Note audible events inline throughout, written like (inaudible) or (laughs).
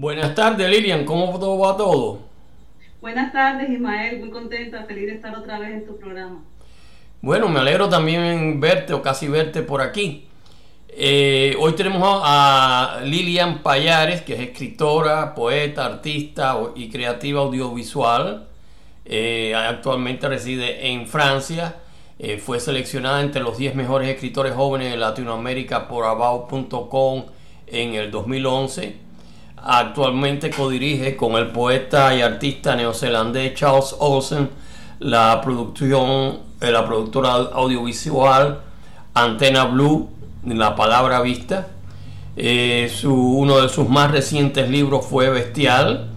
Buenas tardes, Lilian. ¿Cómo va todo? Buenas tardes, Ismael. Muy contenta, feliz de estar otra vez en tu programa. Bueno, me alegro también verte o casi verte por aquí. Eh, hoy tenemos a Lilian Payares, que es escritora, poeta, artista y creativa audiovisual. Eh, actualmente reside en Francia. Eh, fue seleccionada entre los 10 mejores escritores jóvenes de Latinoamérica por About.com en el 2011 Actualmente codirige con el poeta y artista neozelandés Charles Olsen la producción, eh, la productora audiovisual Antena Blue, La Palabra Vista. Eh, uno de sus más recientes libros fue Bestial,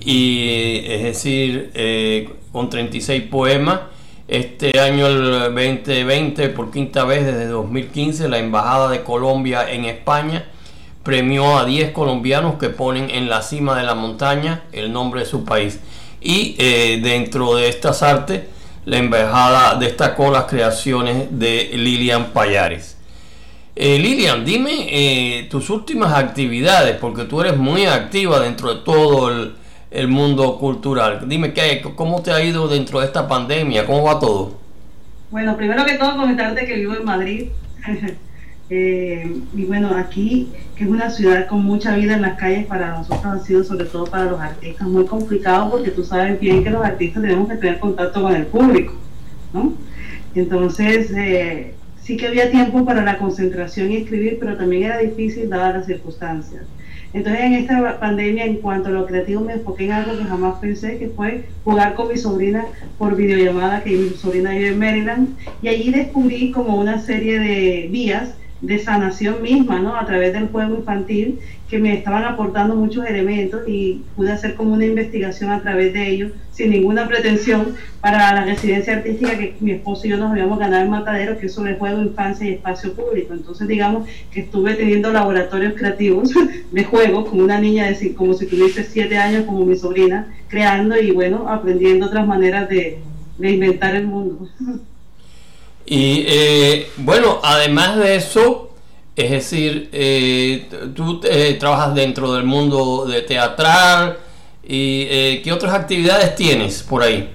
y, es decir, eh, con 36 poemas. Este año, el 2020, por quinta vez desde 2015, la Embajada de Colombia en España premió a 10 colombianos que ponen en la cima de la montaña el nombre de su país. Y eh, dentro de estas artes, la embajada destacó las creaciones de Lilian Payares. Eh, Lilian, dime eh, tus últimas actividades, porque tú eres muy activa dentro de todo el, mundo cultural. Dime ¿qué, cómo te ha ido dentro de esta pandemia, cómo va todo. Bueno, primero que todo comentarte que vivo en Madrid. (laughs) Eh, y bueno, aquí, que es una ciudad con mucha vida en las calles, para nosotros ha sido, sobre todo para los artistas, muy complicado porque tú sabes bien que los artistas tenemos que tener contacto con el público, ¿no? Entonces, eh, sí que había tiempo para la concentración y escribir, pero también era difícil dadas las circunstancias. Entonces, en esta pandemia, en cuanto a lo creativo, me enfoqué en algo que jamás pensé, que fue jugar con mi sobrina por videollamada, que mi sobrina vive en Maryland, y allí descubrí como una serie de vías de sanación misma, ¿no? A través del juego infantil, que me estaban aportando muchos elementos y pude hacer como una investigación a través de ellos, sin ninguna pretensión, para la residencia artística que mi esposo y yo nos habíamos ganado en Matadero, que es sobre juego, infancia y espacio público. Entonces, digamos que estuve teniendo laboratorios creativos (laughs) de juego con una niña de como si tuviese siete años, como mi sobrina, creando y, bueno, aprendiendo otras maneras de, de inventar el mundo. (laughs) Y eh, bueno, además de eso, es decir, eh, tú eh, trabajas dentro del mundo de teatral y ¿qué otras actividades tienes por ahí?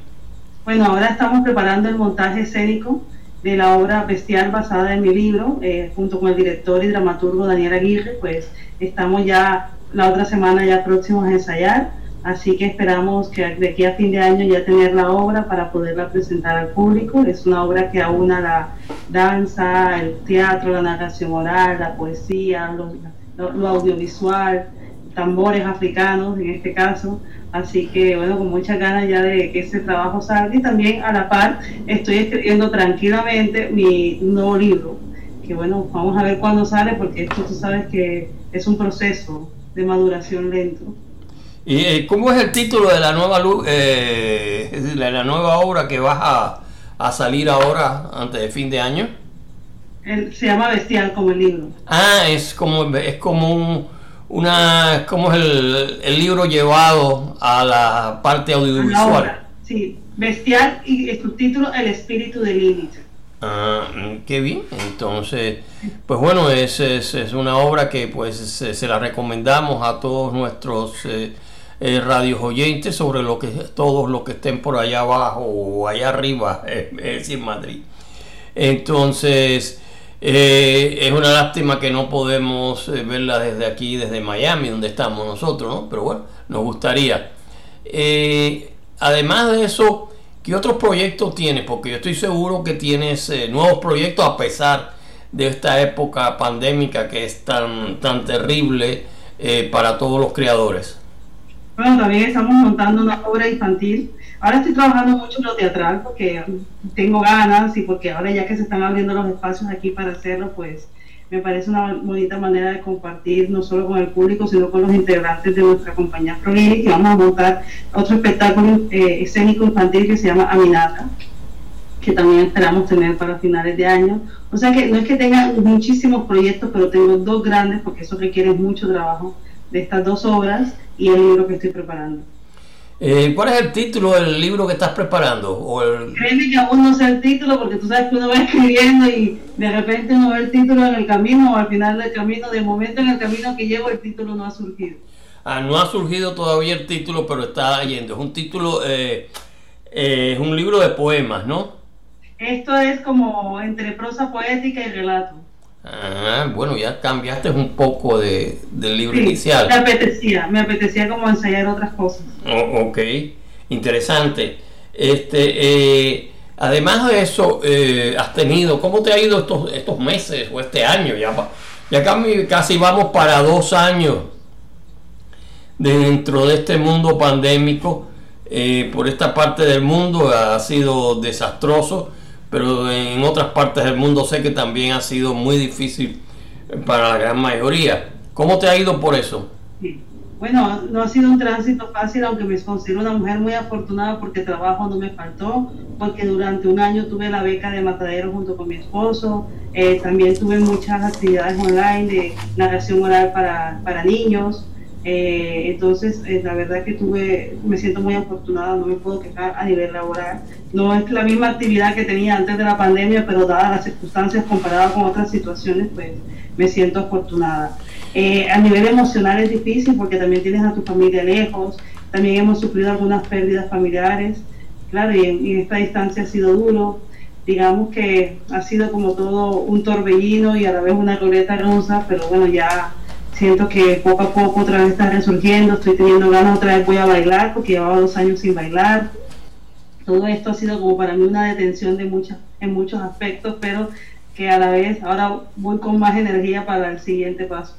Bueno, ahora estamos preparando el montaje escénico de la obra Bestial basada en mi libro, junto con el director y dramaturgo Daniel Aguirre, pues estamos ya la otra semana ya próximos a ensayar Así que esperamos que de aquí a fin de año ya tener la obra para poderla presentar al público. Es una obra que aúna la danza, el teatro, la narración oral, la poesía, lo, audiovisual, tambores africanos en este caso. Así que bueno, con muchas ganas ya de que ese trabajo salga y también a la par estoy escribiendo tranquilamente mi nuevo libro. Que bueno, vamos a ver cuándo sale porque esto tú sabes que es un proceso de maduración lento. ¿Y eh, cómo es el título de la nueva eh, de la nueva obra que vas a, a, salir ahora antes de fin de año? se llama Bestial como el libro. Ah, es como es como un, una como es el, el, libro llevado a la parte audiovisual. sí, Bestial y el subtítulo El espíritu de Lilith. Ah, qué bien. Entonces, pues bueno, es, es, es una obra que pues se, se, la recomendamos a todos nuestros eh, eh, radios oyentes sobre lo que todos los que estén por allá abajo o allá arriba, (laughs) es decir, Madrid. Entonces, eh, es una lástima que no podemos eh, verla desde aquí, desde Miami, donde estamos nosotros, ¿no? Pero bueno, nos gustaría. además de eso, ¿qué otros proyectos tienes? Porque yo estoy seguro que tienes nuevos proyectos a pesar de esta época pandémica que es tan, tan terrible para todos los creadores. Bueno, también estamos montando una obra infantil. Ahora estoy trabajando mucho en lo teatral porque tengo ganas y porque ahora ya que se están abriendo los espacios aquí para hacerlo, pues me parece una bonita manera de compartir no solo con el público, sino con los integrantes de nuestra compañía Prolini, que vamos a montar otro espectáculo eh, escénico infantil que se llama Aminata, que también esperamos tener para finales de año. O sea que no es que tenga muchísimos proyectos, pero tengo dos grandes porque eso requiere mucho trabajo de estas dos obras y el libro que estoy preparando. Eh, ¿Cuál es el título del libro que estás preparando? O el... Créeme que aún no sé el título porque tú sabes que uno va (laughs) escribiendo y de repente no ve el título en el camino o al final del camino, de momento en el camino que llevo el título no ha surgido. Ah, no ha surgido todavía el título, pero está yendo. Es un título, eh, eh, es un libro de poemas, ¿no? Esto es como entre prosa poética y relato. Ah, bueno, ya cambiaste un poco de, del libro inicial. Me apetecía, me apetecía como ensayar otras cosas. Oh, ok, interesante. Este, eh, además de eso, has tenido, ¿cómo te ha ido estos, estos meses o este año? Ya, ya casi vamos para dos años dentro de este mundo pandémico. Eh, por esta parte del mundo ha sido desastroso, pero en otras partes del mundo sé que también ha sido muy difícil para la gran mayoría. ¿Cómo te ha ido por eso? Bueno, no ha sido un tránsito fácil, aunque me considero una mujer muy afortunada porque trabajo no me faltó, porque durante un año tuve la beca de matadero junto con mi esposo, eh, también tuve muchas actividades online de narración oral para, para niños, eh, entonces, eh, la verdad que tuve, me siento muy afortunada, no me puedo quejar a nivel laboral. No es la misma actividad que tenía antes de la pandemia, pero dadas las circunstancias comparadas con otras situaciones, pues me siento afortunada. Eh, a nivel emocional es difícil porque también tienes a tu familia lejos, también hemos sufrido algunas pérdidas familiares, claro, y en, esta distancia ha sido duro. Digamos que ha sido como todo un torbellino y a la vez una ruleta rusa, pero bueno, ya siento que poco a poco otra vez está resurgiendo, estoy teniendo ganas otra vez voy a bailar porque llevaba dos años sin bailar. Todo esto ha sido como para mí una detención de muchas, en muchos aspectos, pero que a la vez ahora voy con más energía para el siguiente paso.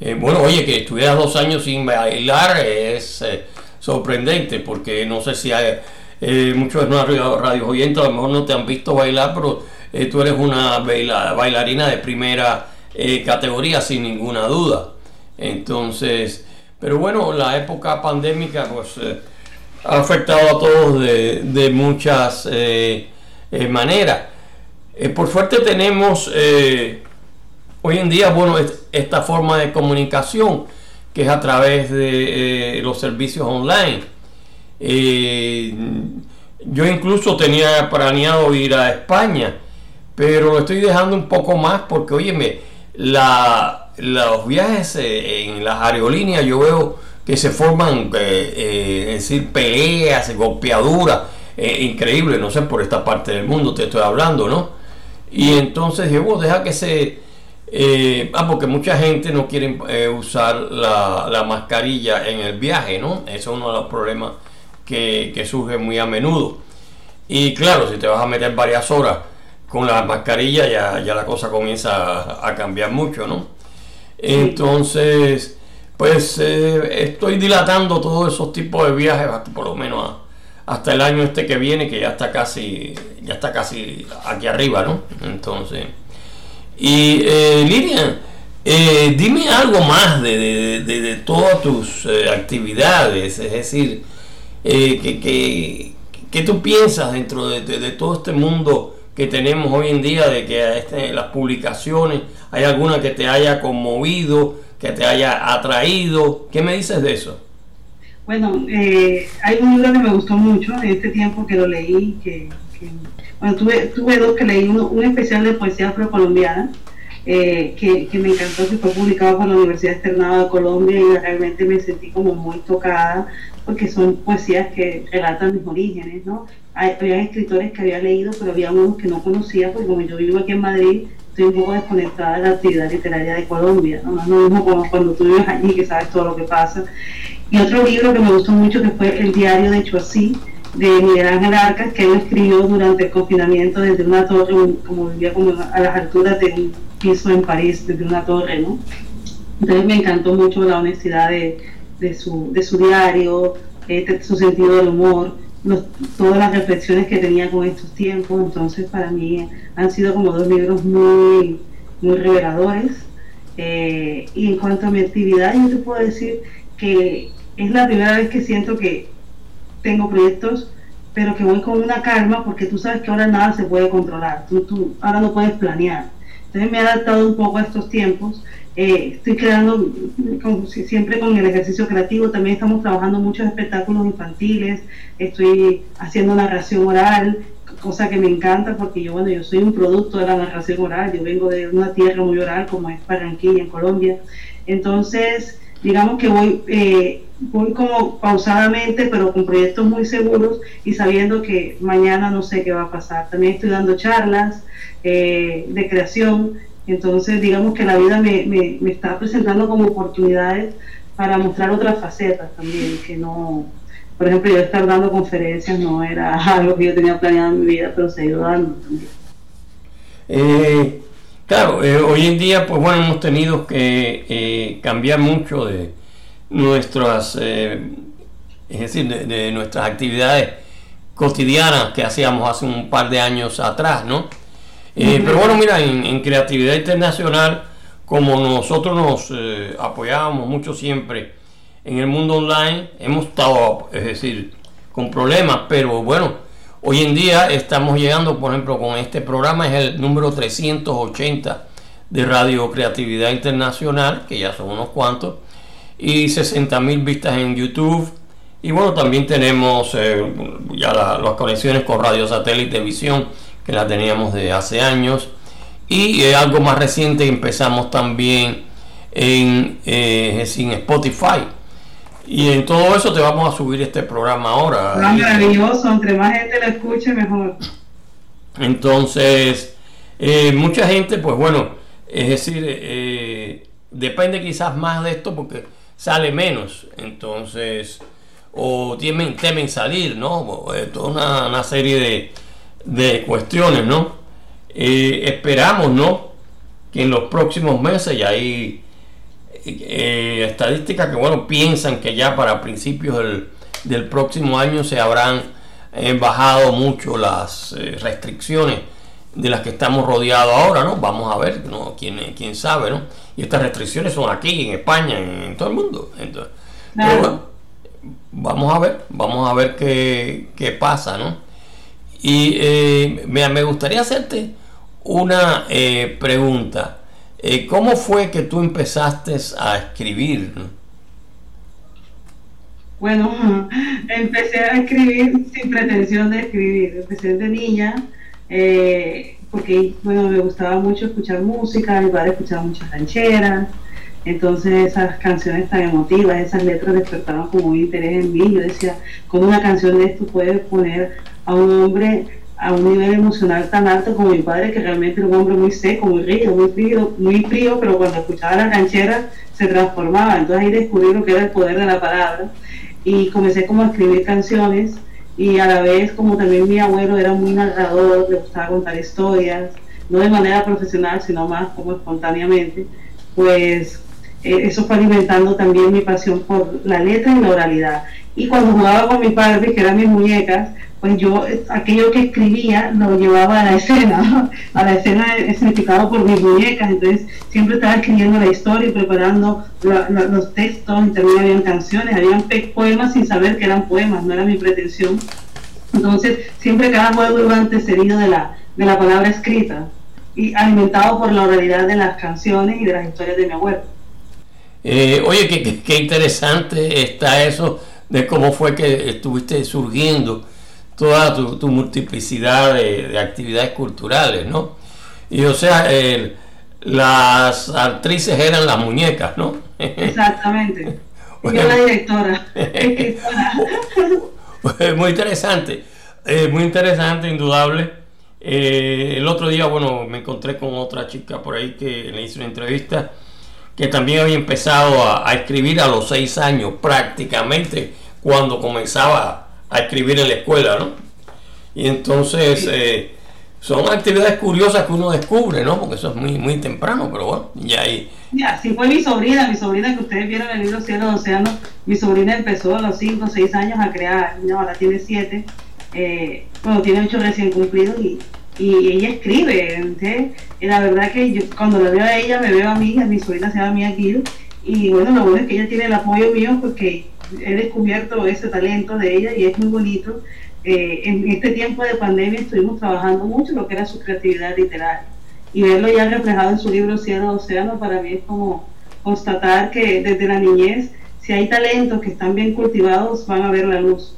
Eh, bueno, oye, que estuvieras dos años sin bailar es eh, sorprendente porque no sé si hay, eh, muchos nuestros radios oyentes a lo mejor no te han visto bailar, pero tú eres una bailarina de primera eh, categoría sin ninguna duda. Entonces, pero bueno, la época pandémica pues eh, ha afectado a todos de, muchas eh, maneras. por suerte tenemos hoy en día, bueno, esta forma de comunicación que es a través de los servicios online. yo incluso tenía planeado ir a España, pero lo estoy dejando un poco más porque, óyeme, la, los viajes eh, en las aerolíneas yo veo que se forman, eh, eh, es decir, peleas, golpeaduras, increíble, no sé, por esta parte del mundo te estoy hablando, ¿no? Y entonces yo deja que se... ah, porque mucha gente no quiere usar la, la, mascarilla en el viaje, ¿no? Eso es uno de los problemas que, que surge muy a menudo. Y claro, si te vas a meter varias horas con la mascarilla ya, ya la cosa comienza a, cambiar mucho, ¿no? Entonces, pues eh, estoy dilatando todos esos tipos de viajes, por lo menos hasta el año este que viene, que ya está casi, ya está casi aquí arriba, ¿no? Entonces, y eh, Lilian, eh, dime algo más de, todas tus eh, actividades, es decir, ¿qué, qué, tú piensas dentro de, todo este mundo? Que tenemos hoy en día de que este, las publicaciones, hay alguna que te haya conmovido, que te haya atraído. ¿Qué me dices de eso? Bueno, eh, hay un libro que me gustó mucho en este tiempo que lo leí, que, bueno, tuve, tuve dos que leí, uno, un especial de poesía afrocolombiana, eh, que, que, me encantó, que fue publicado por la Universidad Externada de Colombia y realmente me sentí como muy tocada porque son poesías que relatan mis orígenes, ¿no? Había escritores que había leído, pero había unos que no conocía, porque como yo vivo aquí en Madrid, estoy un poco desconectada de la actividad literaria de Colombia, ¿no? es mismo como cuando tú vives allí, que sabes todo lo que pasa. Y otro libro que me gustó mucho, que fue El diario de Chuasí, de Miguel Ángel Arcas, que él escribió durante el confinamiento desde una torre, como vivía como a las alturas de un piso en París, desde una torre, ¿no? Entonces me encantó mucho la honestidad de, de, su, de su diario, eh, su sentido del humor, todas las reflexiones que tenía con estos tiempos, entonces para mí han sido como dos libros muy, muy reveladores. Eh, y en cuanto a mi actividad, yo te puedo decir que es la primera vez que siento que tengo proyectos, pero que voy con una calma porque tú sabes que ahora nada se puede controlar, tú, tú ahora no puedes planear. Entonces me he adaptado un poco a estos tiempos. Eh, estoy creando siempre con el ejercicio creativo, también estamos trabajando muchos espectáculos infantiles, estoy haciendo narración oral, cosa que me encanta porque yo, bueno, yo soy un producto de la narración oral, yo vengo de una tierra muy oral como es Barranquilla en Colombia, entonces digamos que voy, eh, voy como pausadamente, pero con proyectos muy seguros y sabiendo que mañana no sé qué va a pasar. También estoy dando charlas eh, de creación, entonces digamos que la vida me, me, me está presentando como oportunidades para mostrar otras facetas también, que no, por ejemplo, yo estar dando conferencias no era (laughs) algo que yo tenía planeado en mi vida, pero se ha ido dando también. Eh, claro, eh, hoy en día, pues bueno, hemos tenido que eh, cambiar mucho de nuestras, es decir, de, nuestras actividades cotidianas que hacíamos hace un par de años atrás, ¿no? Pero bueno, mira, en, creatividad internacional, como nosotros nos apoyábamos mucho siempre en el mundo online, hemos estado, es decir, con problemas, pero bueno, Hoy en día estamos llegando, por ejemplo, con este programa, es el número 380 de Radio Creatividad Internacional, que ya son unos cuantos, y 60 mil vistas en YouTube. Y bueno, también tenemos eh, ya las conexiones con Radio Satélite Visión, que la teníamos de hace años. Y eh, algo más reciente, empezamos también en, eh, en Spotify y en todo eso te vamos a subir este programa ahora. Ah, maravilloso, entre más gente lo escuche, mejor. Entonces, eh, mucha gente, pues bueno, es decir, eh, depende quizás más de esto porque sale menos, entonces, o temen, temen salir, ¿no? Eh, toda una, serie de, de, cuestiones, ¿no? esperamos, ¿no? Que en los próximos meses, y ahí eh, estadísticas que bueno piensan que ya para principios del, próximo año se habrán eh, bajado mucho las eh, restricciones de las que estamos rodeados ahora, ¿no? Vamos a ver, ¿no? ¿Quién, quién sabe, ¿no? Y estas restricciones son aquí, en España, en, todo el mundo. Entonces, pero bueno, vamos a ver, vamos a ver qué, qué pasa, ¿no? Y eh, me, me gustaría hacerte una pregunta. Eh, ¿Cómo fue que tú empezaste a escribir? Bueno, (laughs) empecé a escribir sin pretensión de escribir. Empecé de niña eh, porque bueno, me gustaba mucho escuchar música, mi padre escuchaba muchas rancheras, entonces esas canciones tan emotivas, esas letras despertaban como un interés en mí. Yo decía, ¿cómo una canción de esto puede poner a un hombre a un nivel emocional tan alto como mi padre, que realmente era un hombre muy seco, muy rígido, muy frío, muy frío, pero cuando escuchaba la ranchera se transformaba. Entonces ahí descubrí lo que era el poder de la palabra y comencé como a escribir canciones y a la vez como también mi abuelo era muy narrador, le gustaba contar historias, no de manera profesional, sino más como espontáneamente, pues eh, eso fue alimentando también mi pasión por la letra y la oralidad. Y cuando jugaba con mi padre, que eran mis muñecas, pues yo aquello que escribía lo llevaba a la escena, (laughs) a la escena significado por mis muñecas, entonces siempre estaba escribiendo la historia y preparando los textos, y también habían canciones, habían poemas sin saber que eran poemas, no era mi pretensión. Entonces siempre cada juego iba antecedido de la, de la palabra escrita y alimentado por la oralidad de las canciones y de las historias de mi abuelo. Eh, oye, qué, qué interesante está eso de cómo fue que estuviste surgiendo toda tu, multiplicidad de, actividades culturales, ¿no? Y o sea, las actrices eran las muñecas, ¿no? Exactamente. (laughs) Yo la directora. (laughs) muy interesante, muy interesante, indudable. Eh, el otro día, bueno, me encontré con otra chica por ahí que le hice una entrevista que también había empezado a, a escribir a los seis años prácticamente cuando comenzaba a escribir en la escuela, ¿no? Y entonces eh, son actividades curiosas que uno descubre, ¿no? Porque eso es muy, muy temprano, pero bueno, ya ahí. Ya, si fue mi sobrina, mi sobrina que ustedes vieron en el libro Cielo Océano, mi sobrina empezó a los 5 o 6 años a crear, ahora tiene 7, eh, bueno, tiene 8 recién cumplidos y, y ella escribe, Y la verdad que yo cuando la veo a ella, me veo a mí, a mi sobrina se llama Mía Gil, y bueno, lo bueno es que ella tiene el apoyo mío porque he descubierto ese talento de ella y es muy bonito. Eh, en este tiempo de pandemia estuvimos trabajando mucho lo que era su creatividad literaria y verlo ya reflejado en su libro Cielo Océano para mí es como constatar que desde la niñez si hay talentos que están bien cultivados van a ver la luz.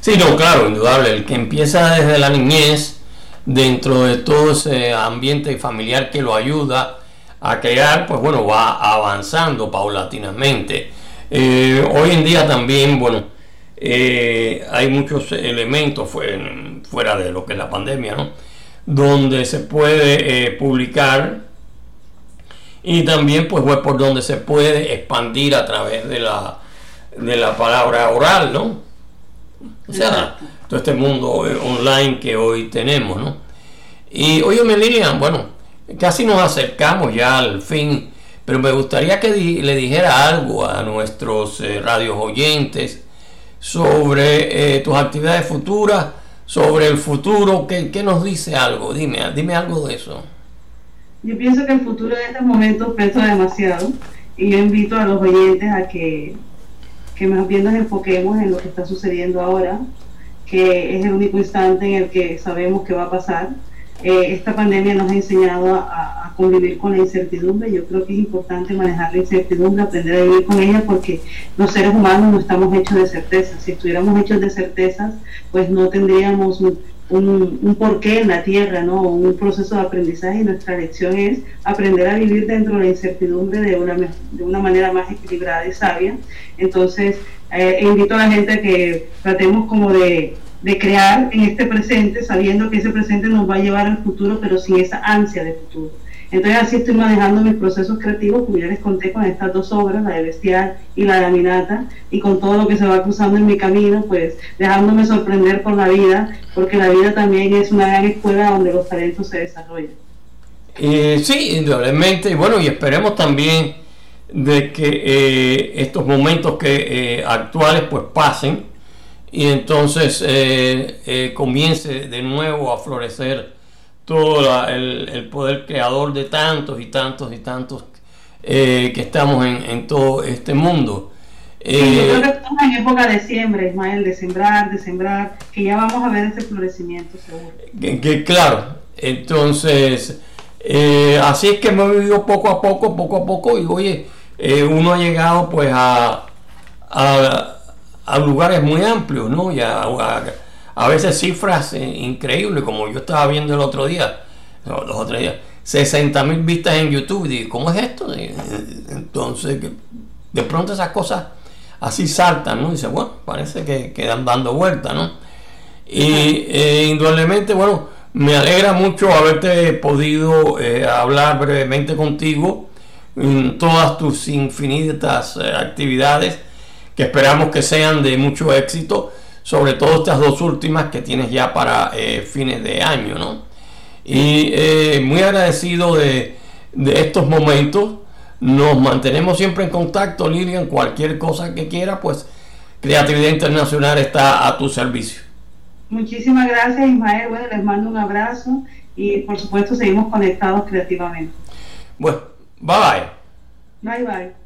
Sí, no, claro, indudable, el que empieza desde la niñez dentro de todo ese ambiente familiar que lo ayuda a crear, pues bueno, va avanzando paulatinamente. Eh, hoy en día también, bueno, eh, hay muchos elementos fuera de lo que es la pandemia, ¿no? Donde se puede eh, publicar y también pues por donde se puede expandir a través de la, de la palabra oral, ¿no? O sea, todo este mundo online que hoy tenemos, ¿no? Y oye, Lilian, bueno, casi nos acercamos ya al fin, pero me gustaría que le dijera algo a nuestros eh, radios oyentes sobre eh, tus actividades futuras, sobre el futuro, ¿qué, nos dice algo? Dime, dime algo de eso. Yo pienso que el futuro en estos momentos pesa demasiado y yo invito a los oyentes a que, que más bien nos enfoquemos en lo que está sucediendo ahora, que es el único instante en el que sabemos qué va a pasar eh, esta pandemia nos ha enseñado a, convivir con la incertidumbre. Yo creo que es importante manejar la incertidumbre, aprender a vivir con ella, porque los seres humanos no estamos hechos de certezas. Si estuviéramos hechos de certezas, pues no tendríamos un, un, porqué en la tierra, ¿no? un proceso de aprendizaje. Y nuestra lección es aprender a vivir dentro de la incertidumbre de una, de una manera más equilibrada y sabia. Entonces, eh, invito a la gente a que tratemos como de de crear en este presente, sabiendo que ese presente nos va a llevar al futuro, pero sin esa ansia de futuro. Entonces así estoy manejando mis procesos creativos, como ya les conté con estas dos obras, la de Bestial y la de Aminata, y con todo lo que se va cruzando en mi camino, pues dejándome sorprender por la vida, porque la vida también es una gran escuela donde los talentos se desarrollan. Eh, sí, indudablemente, bueno, y esperemos también de que eh, estos momentos que eh, actuales pues pasen, y entonces eh, eh, comience de nuevo a florecer todo el, poder creador de tantos y tantos y tantos eh, que estamos en, todo este mundo. yo creo que estamos en época de siembra, Ismael, de sembrar, de sembrar, que ya vamos a ver ese florecimiento seguro. Que, claro, entonces, así es que hemos vivido poco a poco, poco a poco, y oye, uno ha llegado pues a, a a lugares muy amplios, ¿no? Y a, veces cifras eh, increíbles, como yo estaba viendo el otro día, los otros días, 60 mil vistas en YouTube. Y ¿cómo es esto? entonces, de pronto esas cosas así saltan, ¿no? Dice, bueno, parece que quedan dando vueltas, ¿no? Y eh, indudablemente, bueno, me alegra mucho haberte podido eh, hablar brevemente contigo en todas tus infinitas actividades que esperamos que sean de mucho éxito, sobre todo estas dos últimas que tienes ya para eh, fines de año, ¿no? Y eh, muy agradecido de, estos momentos. Nos mantenemos siempre en contacto, Lilian. Cualquier cosa que quiera, pues Creatividad Internacional está a tu servicio. Muchísimas gracias, Ismael. Bueno, les mando un abrazo y por supuesto seguimos conectados creativamente. Bueno, bye bye. Bye bye.